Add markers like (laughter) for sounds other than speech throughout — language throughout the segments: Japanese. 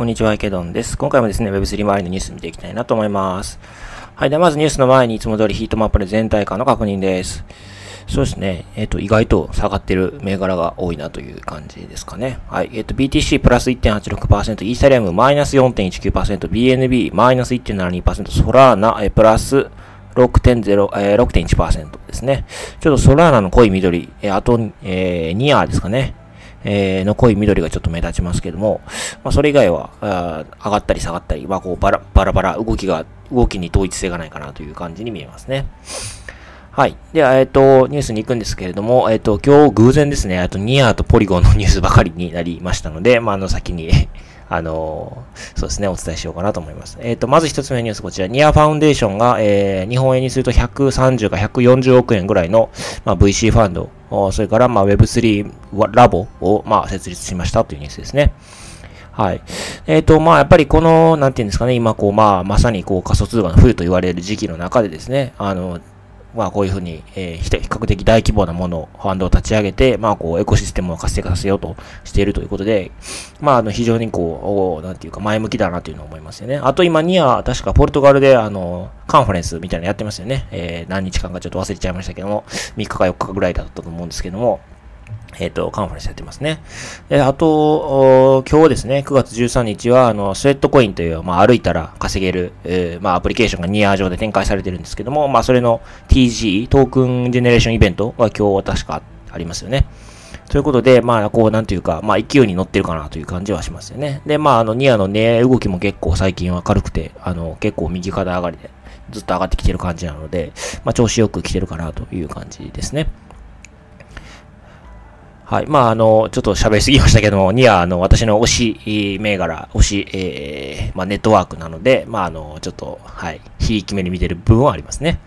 こんにちは、池ドンです。今回もですね、Web3 周りのニュース見ていきたいなと思います。はい。では、まずニュースの前にいつも通りヒートマップで全体感の確認です。そうですね。えっ、ー、と、意外と下がってる銘柄が多いなという感じですかね。はい。えっ、ー、と、BTC プラス1.86%、イーサリアムマイナス4.19%、BNB マイナス1.72%、ソラーナ、えプラス6.0、えー、6.1%ですね。ちょっとソラーナの濃い緑、えー、あと、えー、ニアですかね。えー、の濃い緑がちょっと目立ちますけども、まあ、それ以外は、あ上がったり下がったり、まあ、こうバラバラバラ、動きが、動きに統一性がないかなという感じに見えますね。はい。では、えっ、ー、と、ニュースに行くんですけれども、えっ、ー、と、今日偶然ですね、あとニアとポリゴンのニュースばかりになりましたので、まあ、あの、先に (laughs) あのそうですね、お伝えしようかなと思います。えっ、ー、と、まず一つ目のニュース、こちら、ニアファウンデーションが、えー、日本円にすると130か140億円ぐらいの、まあ、VC ファンド、それから、まあ、Web3 ラボを、まあ、設立しましたというニュースですね。はい。えっ、ー、と、まあ、やっぱりこの、なんていうんですかね、今、こう、まあ、まさに、こう、仮想通貨の冬と言われる時期の中でですね、あの、まあこういうふうに、えー、比較的大規模なものを、ファンドを立ち上げて、まあこうエコシステムを活性化させようとしているということで、まああの非常にこう、なんていうか前向きだなというのを思いますよね。あと今には確かポルトガルであの、カンファレンスみたいなのやってますよね。えー、何日間かちょっと忘れちゃいましたけども、3日か4日ぐらいだったと思うんですけども、えっ、と、カンファレンスやってますね。で、あと、今日ですね、9月13日は、あの、スウェットコインという、まあ、歩いたら稼げる、えー、まあ、アプリケーションがニア上で展開されてるんですけども、まあ、それの TG、トークンジェネレーションイベントが今日は確かありますよね。ということで、まあ、こう、なんというか、まあ、勢いに乗ってるかなという感じはしますよね。で、まあ、あの、ニアの値動きも結構最近は軽くて、あの、結構右肩上がりで、ずっと上がってきてる感じなので、まあ、調子よく来てるかなという感じですね。はい。まあ、あの、ちょっと喋りすぎましたけども、には、あの、私の推し銘柄、推し、えー、まあ、ネットワークなので、まあ、あの、ちょっと、はい、ひいき目に見てる部分はありますね。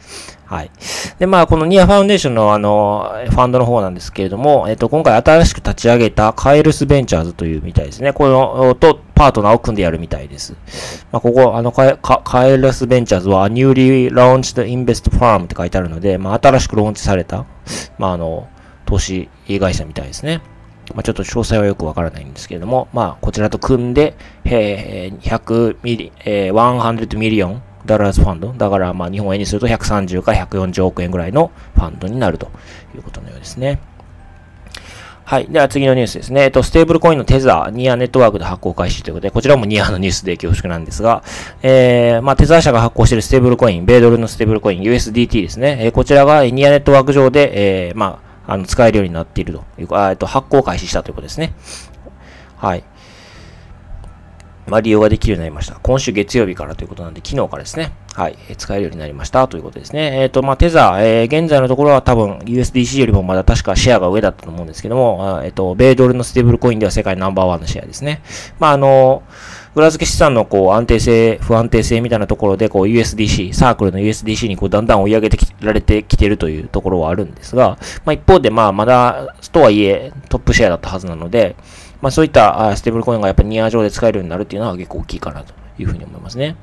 はい。で、まあ、このニアファウンデーションの、あの、ファンドの方なんですけれども、えっと、今回新しく立ち上げたカエルスベンチャーズというみたいですね。この、と、パートナーを組んでやるみたいです。まあ、ここ、あの、 Caerus Ventures は、ニューリーラウンチ n インベストファームって書いてあるので、まあ、新しくローンチされた、まあ、あの、投資会社みたいですね。まあ、ちょっと詳細はよくわからないんですけれども、まあ、こちらと組んで、えー、100 milli、えー、100 million dollars fund。だから、まあ、日本円にすると130か140億円ぐらいのファンドになるということのようですね。はい。では次のニュースですね。えっと、ステーブルコインのテザー、ニアネットワークで発行開始ということで、こちらもニアのニュースで恐縮なんですが、えー、まあ、テザー社が発行しているステーブルコイン、米ドルのステーブルコイン、USDT ですね。えー、こちらがニアネットワーク上で、えー、まあ、あの、使えるようになっているというか、えっと、発行開始したということですね。はい。まあ、利用ができるようになりました。今週月曜日からということなんで、昨日からですね。はい。使えるようになりましたということですね。えっ、ー、と、まあ、テザー、えー、現在のところは多分 USDC よりもまだ確かシェアが上だったと思うんですけども、えっ、ー、と、米ドルのステーブルコインでは世界ナンバーワンのシェアですね。まあ、あの裏付け資産のこう安定性、不安定性みたいなところでこう USDC、サークルの USDC にこうだんだん追い上げてきられてきてるというところはあるんですが、まあ、一方でまあまだとはいえトップシェアだったはずなので、まあ、そういったステーブルコインがやっぱニア上で使えるようになるっていうのは結構大きいかなというふうに思いますね。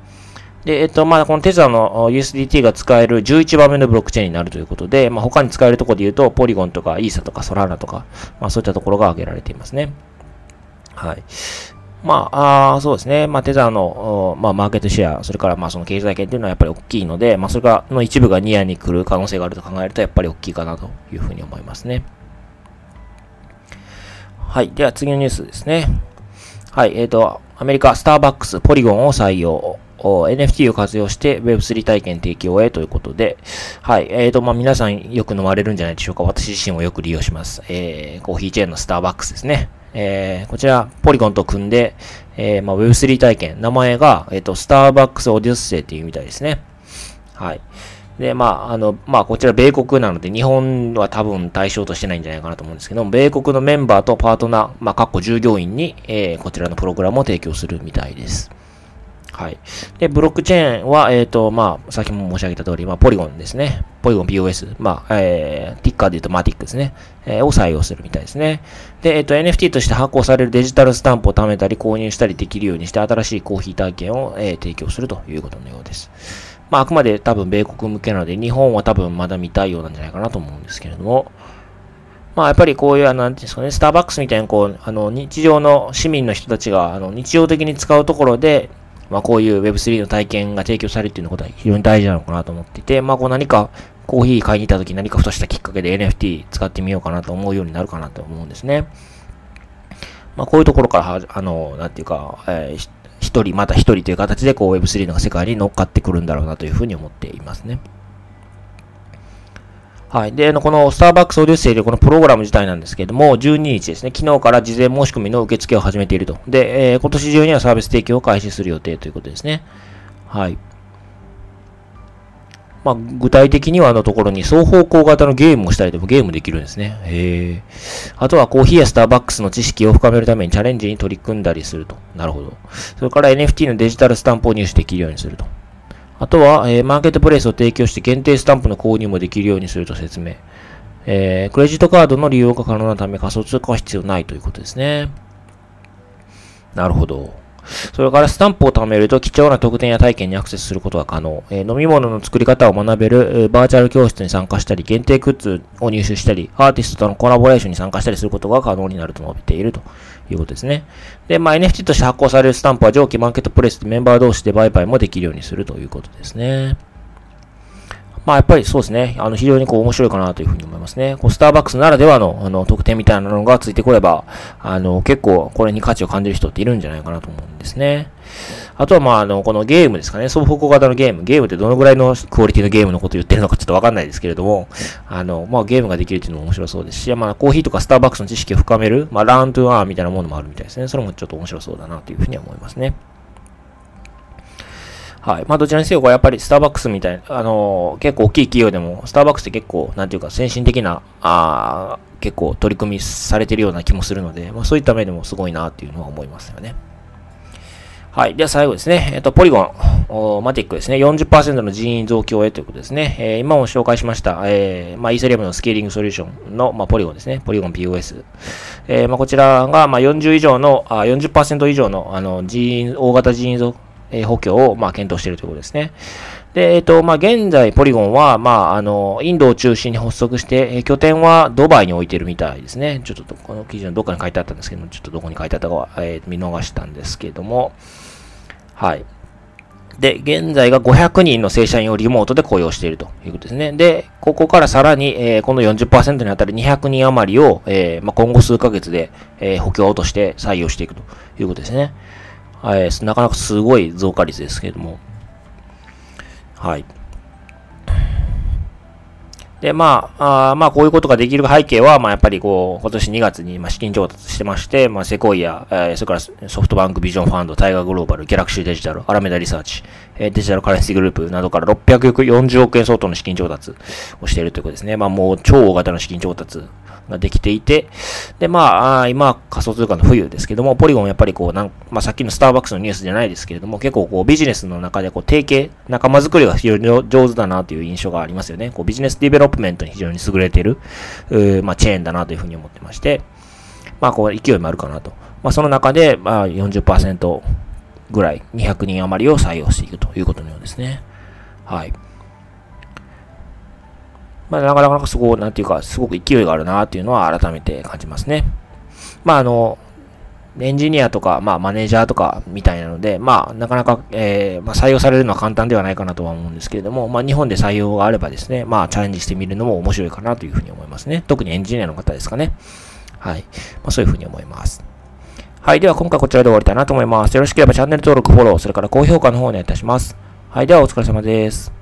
で、えっと、まあ、このテザーの USDT が使える11番目のブロックチェーンになるということで、まあ、他に使えるところで言うと、ポリゴンとかイーサとかソラーナとか、まあ、そういったところが挙げられていますね。はい。まあ、あそうですね。まあ、テザーの、まあ、マーケットシェア、それから、まあ、その経済圏っていうのはやっぱり大きいので、まあ、それが、の一部がニアに来る可能性があると考えると、やっぱり大きいかなというふうに思いますね。はい。では、次のニュースですね。はい。えっ、ー、と、アメリカ、スターバックス、ポリゴンを採用。NFT を活用して Web3 体験提供へということで、はい。えっ、ー、と、まあ、皆さんよく飲まれるんじゃないでしょうか。私自身もよく利用します。えー、コーヒーチェーンのスターバックスですね。えー、こちら、ポリゴンと組んで、えー、まあ、Web3 体験、名前が、えっ、ー、と、スターバックスオデュッセイっていうみたいですね。はい。で、まあ、あの、まあ、こちら米国なので、日本は多分対象としてないんじゃないかなと思うんですけども、米国のメンバーとパートナー、まあ、各個従業員に、えー、こちらのプログラムを提供するみたいです。はい。で、ブロックチェーンは、えっ、ー、と、まあ、先も申し上げた通り、まあ、ポリゴンですね。ポリゴン POS。まあ、えー、ティッカーで言うとマティックですね。えー、を採用するみたいですね。で、えっ、ー、と、NFT として発行されるデジタルスタンプを貯めたり購入したりできるようにして、新しいコーヒー体験を、えー、提供するということのようです。まあ、あくまで多分米国向けなので、日本は多分まだ見たいようなんじゃないかなと思うんですけれども、まあやっぱりこういう、あ、なんていうんですかね、スターバックスみたいな、こう、あの、日常の市民の人たちが、あの、日常的に使うところで、まあこういう Web3 の体験が提供されるっていうことは非常に大事なのかなと思っていて、まあこう何かコーヒー買いに行った時何かふとしたきっかけで NFT 使ってみようかなと思うようになるかなと思うんですね。まあこういうところからは、あの、なんていうか、えー、一人、また一人という形でこう Web3 の世界に乗っかってくるんだろうなというふうに思っていますね。はい。で、このスターバックスオデュッセイでこのプログラム自体なんですけれども、12日ですね、昨日から事前申し込みの受付を始めていると。で、えー、今年中にはサービス提供を開始する予定ということですね。はい。まあ、具体的にはあのところに双方向型のゲームをしたりでもゲームできるんですね。へえ。あとはコーヒーやスターバックスの知識を深めるためにチャレンジに取り組んだりすると。なるほど。それから NFT のデジタルスタンプを入手できるようにすると。あとは、えー、マーケットプレイスを提供して限定スタンプの購入もできるようにすると説明。えー、クレジットカードの利用が可能なため仮想通貨は必要ないということですね。なるほど。それからスタンプを貯めると貴重な特典や体験にアクセスすることが可能。えー、飲み物の作り方を学べる、えー、バーチャル教室に参加したり、限定グッズを入手したり、アーティストとのコラボレーションに参加したりすることが可能になると述べているということですね。で、まあ、NFT として発行されるスタンプは上記マーケットプレイスでメンバー同士で売買もできるようにするということですね。まあやっぱりそうですね。あの非常にこう面白いかなというふうに思いますね。こうスターバックスならではのあの特典みたいなのがついてこれば、あの結構これに価値を感じる人っているんじゃないかなと思うんですね。あとはまああのこのゲームですかね。双方向型のゲーム。ゲームってどのぐらいのクオリティのゲームのことを言ってるのかちょっとわかんないですけれども、あのまあゲームができるっていうのも面白そうですし、まあコーヒーとかスターバックスの知識を深める、まあラントゥアーみたいなものもあるみたいですね。それもちょっと面白そうだなというふうには思いますね。はい。まあ、どちらにせよ、やっぱりスターバックスみたいな、あのー、結構大きい企業でも、スターバックスって結構、なんていうか、先進的な、あ結構取り組みされてるような気もするので、まあ、そういった面でもすごいなっていうのは思いますよね。はい。では最後ですね。えっと、ポリゴン、マティックですね。40%の人員増強へということですね。えー、今も紹介しました、えー、まあ、イーサリアムのスケーリングソリューションの、まあ、ポリゴンですね。ポリゴン POS。えー、まあ、こちらが、まあ、40以上の、あ40%以上の、あの、人員、大型人員増え補強を、まあ、検討しているということですね。で、えっ、と、まあ、現在、ポリゴンは、まあ、あの、インドを中心に発足して、え拠点はドバイに置いてるみたいですね。ちょっと、この記事のどっかに書いてあったんですけども、ちょっとどこに書いてあったかは、えー、見逃したんですけども、はい。で、現在が500人の正社員をリモートで雇用しているということですね。で、ここからさらに、えー、この40%にあたる200人余りを、えーまあ、今後数ヶ月で、えー、補強として採用していくということですね。はい、なかなかすごい増加率ですけれども。はい。で、まあ、あまあ、こういうことができる背景は、まあ、やっぱりこう、今年2月に、まあ、資金調達してまして、まあ、セコイア、えー、それからソフトバンクビジョンファンド、タイガーグローバル、ギャラクシーデジタル、アラメダリサーチ、えー、デジタルカレンシーグループなどから640億円相当の資金調達をしているということですね。まあ、もう超大型の資金調達ができていて、で、まあ、今、仮想通貨の冬ですけども、ポリゴンやっぱりこう、なんまあ、さっきのスターバックスのニュースじゃないですけれども、結構こう、ビジネスの中でこう、提携、仲間づくりが非常に上手だなという印象がありますよね。こう、ビジネスディベロプメントに非常に優れている、まあ、チェーンだなというふうに思ってまして、まあ、こう、勢いもあるかなと。まあ、その中で、まあ40%、ぐらい、200人余りを採用していくということのようですね。はい。まあ、なかなかすごい、なんていうか、すごく勢いがあるなっていうのは改めて感じますね。まあ、あの、エンジニアとか、まあ、マネージャーとかみたいなので、まあ、なかなか、えー、まあ、採用されるのは簡単ではないかなとは思うんですけれども、まあ、日本で採用があればですね、まあ、チャレンジしてみるのも面白いかなというふうに思いますね。特にエンジニアの方ですかね。はい。まあ、そういうふうに思います。はい。では、今回こちらで終わりたいなと思います。よろしければチャンネル登録、フォロー、それから高評価の方お願いいたします。はい。では、お疲れ様です。